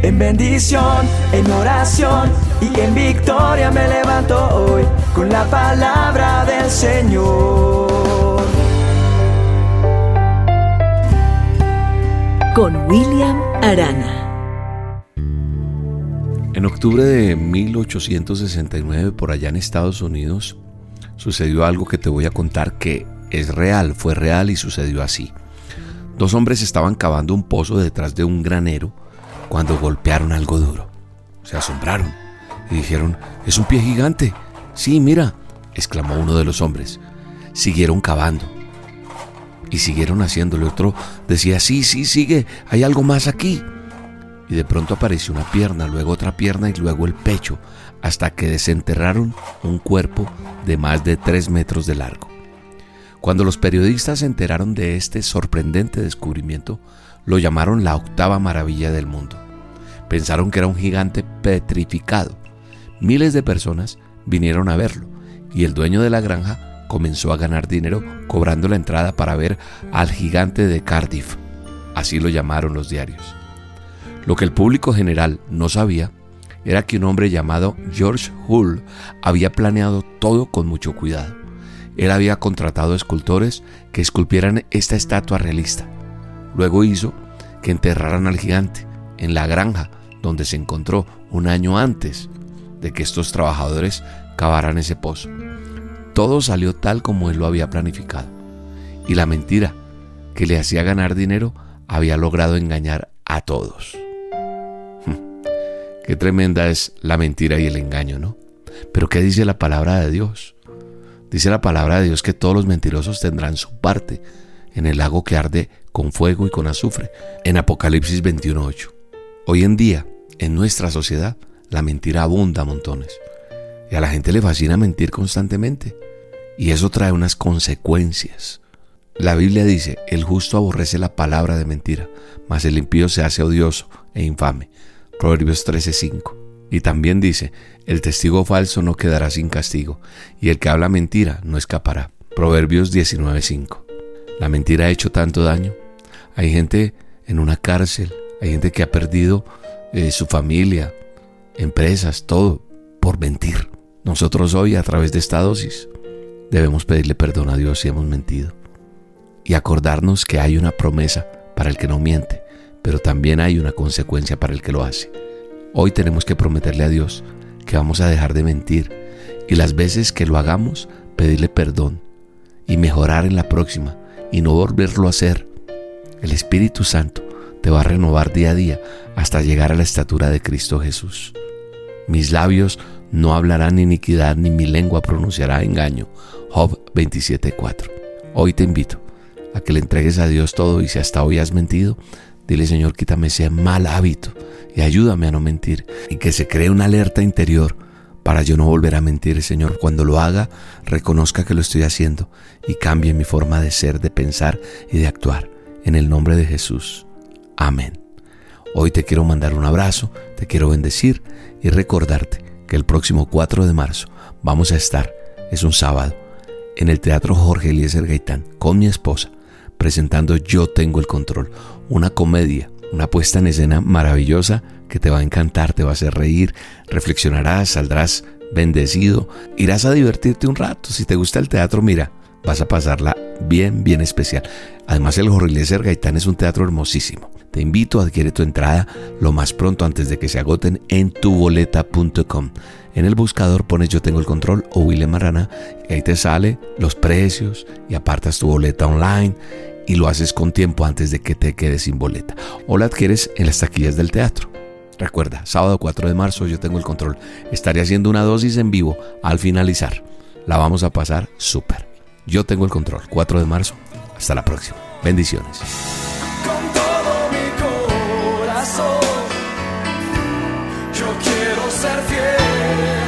En bendición, en oración y en victoria me levanto hoy con la palabra del Señor. Con William Arana. En octubre de 1869, por allá en Estados Unidos, sucedió algo que te voy a contar que es real, fue real y sucedió así. Dos hombres estaban cavando un pozo detrás de un granero cuando golpearon algo duro. Se asombraron y dijeron, es un pie gigante. Sí, mira, exclamó uno de los hombres. Siguieron cavando. Y siguieron haciéndolo. Otro decía, sí, sí, sigue, hay algo más aquí. Y de pronto apareció una pierna, luego otra pierna y luego el pecho, hasta que desenterraron un cuerpo de más de tres metros de largo. Cuando los periodistas se enteraron de este sorprendente descubrimiento, lo llamaron la octava maravilla del mundo. Pensaron que era un gigante petrificado. Miles de personas vinieron a verlo y el dueño de la granja comenzó a ganar dinero cobrando la entrada para ver al gigante de Cardiff. Así lo llamaron los diarios. Lo que el público general no sabía era que un hombre llamado George Hull había planeado todo con mucho cuidado. Él había contratado escultores que esculpieran esta estatua realista Luego hizo que enterraran al gigante en la granja donde se encontró un año antes de que estos trabajadores cavaran ese pozo. Todo salió tal como él lo había planificado. Y la mentira que le hacía ganar dinero había logrado engañar a todos. Qué tremenda es la mentira y el engaño, ¿no? Pero ¿qué dice la palabra de Dios? Dice la palabra de Dios que todos los mentirosos tendrán su parte en el lago que arde con fuego y con azufre, en Apocalipsis 21.8. Hoy en día, en nuestra sociedad, la mentira abunda a montones. Y a la gente le fascina mentir constantemente. Y eso trae unas consecuencias. La Biblia dice, el justo aborrece la palabra de mentira, mas el impío se hace odioso e infame. Proverbios 13:5. Y también dice, el testigo falso no quedará sin castigo, y el que habla mentira no escapará. Proverbios 19:5. La mentira ha hecho tanto daño. Hay gente en una cárcel, hay gente que ha perdido eh, su familia, empresas, todo por mentir. Nosotros hoy, a través de esta dosis, debemos pedirle perdón a Dios si hemos mentido y acordarnos que hay una promesa para el que no miente, pero también hay una consecuencia para el que lo hace. Hoy tenemos que prometerle a Dios que vamos a dejar de mentir y las veces que lo hagamos, pedirle perdón y mejorar en la próxima y no volverlo a hacer. El Espíritu Santo te va a renovar día a día hasta llegar a la estatura de Cristo Jesús. Mis labios no hablarán iniquidad ni mi lengua pronunciará engaño. Job 27:4. Hoy te invito a que le entregues a Dios todo y si hasta hoy has mentido, dile Señor, quítame ese mal hábito y ayúdame a no mentir y que se cree una alerta interior para yo no volver a mentir, Señor. Cuando lo haga, reconozca que lo estoy haciendo y cambie mi forma de ser, de pensar y de actuar. En el nombre de Jesús. Amén. Hoy te quiero mandar un abrazo, te quiero bendecir y recordarte que el próximo 4 de marzo vamos a estar, es un sábado, en el Teatro Jorge Eliezer Gaitán con mi esposa, presentando Yo Tengo el Control, una comedia, una puesta en escena maravillosa que te va a encantar, te va a hacer reír, reflexionarás, saldrás bendecido, irás a divertirte un rato. Si te gusta el teatro, mira, vas a pasarla bien, bien especial. Además, el Jorge Gaitán es un teatro hermosísimo. Te invito a adquirir tu entrada lo más pronto antes de que se agoten en tuboleta.com. En el buscador pones Yo tengo el control o William Marana y ahí te sale los precios y apartas tu boleta online y lo haces con tiempo antes de que te quedes sin boleta. O la adquieres en las taquillas del teatro. Recuerda, sábado 4 de marzo yo tengo el control. Estaré haciendo una dosis en vivo al finalizar. La vamos a pasar súper. Yo tengo el control. 4 de marzo. Hasta la próxima. Bendiciones. Con todo mi corazón, yo quiero ser fiel.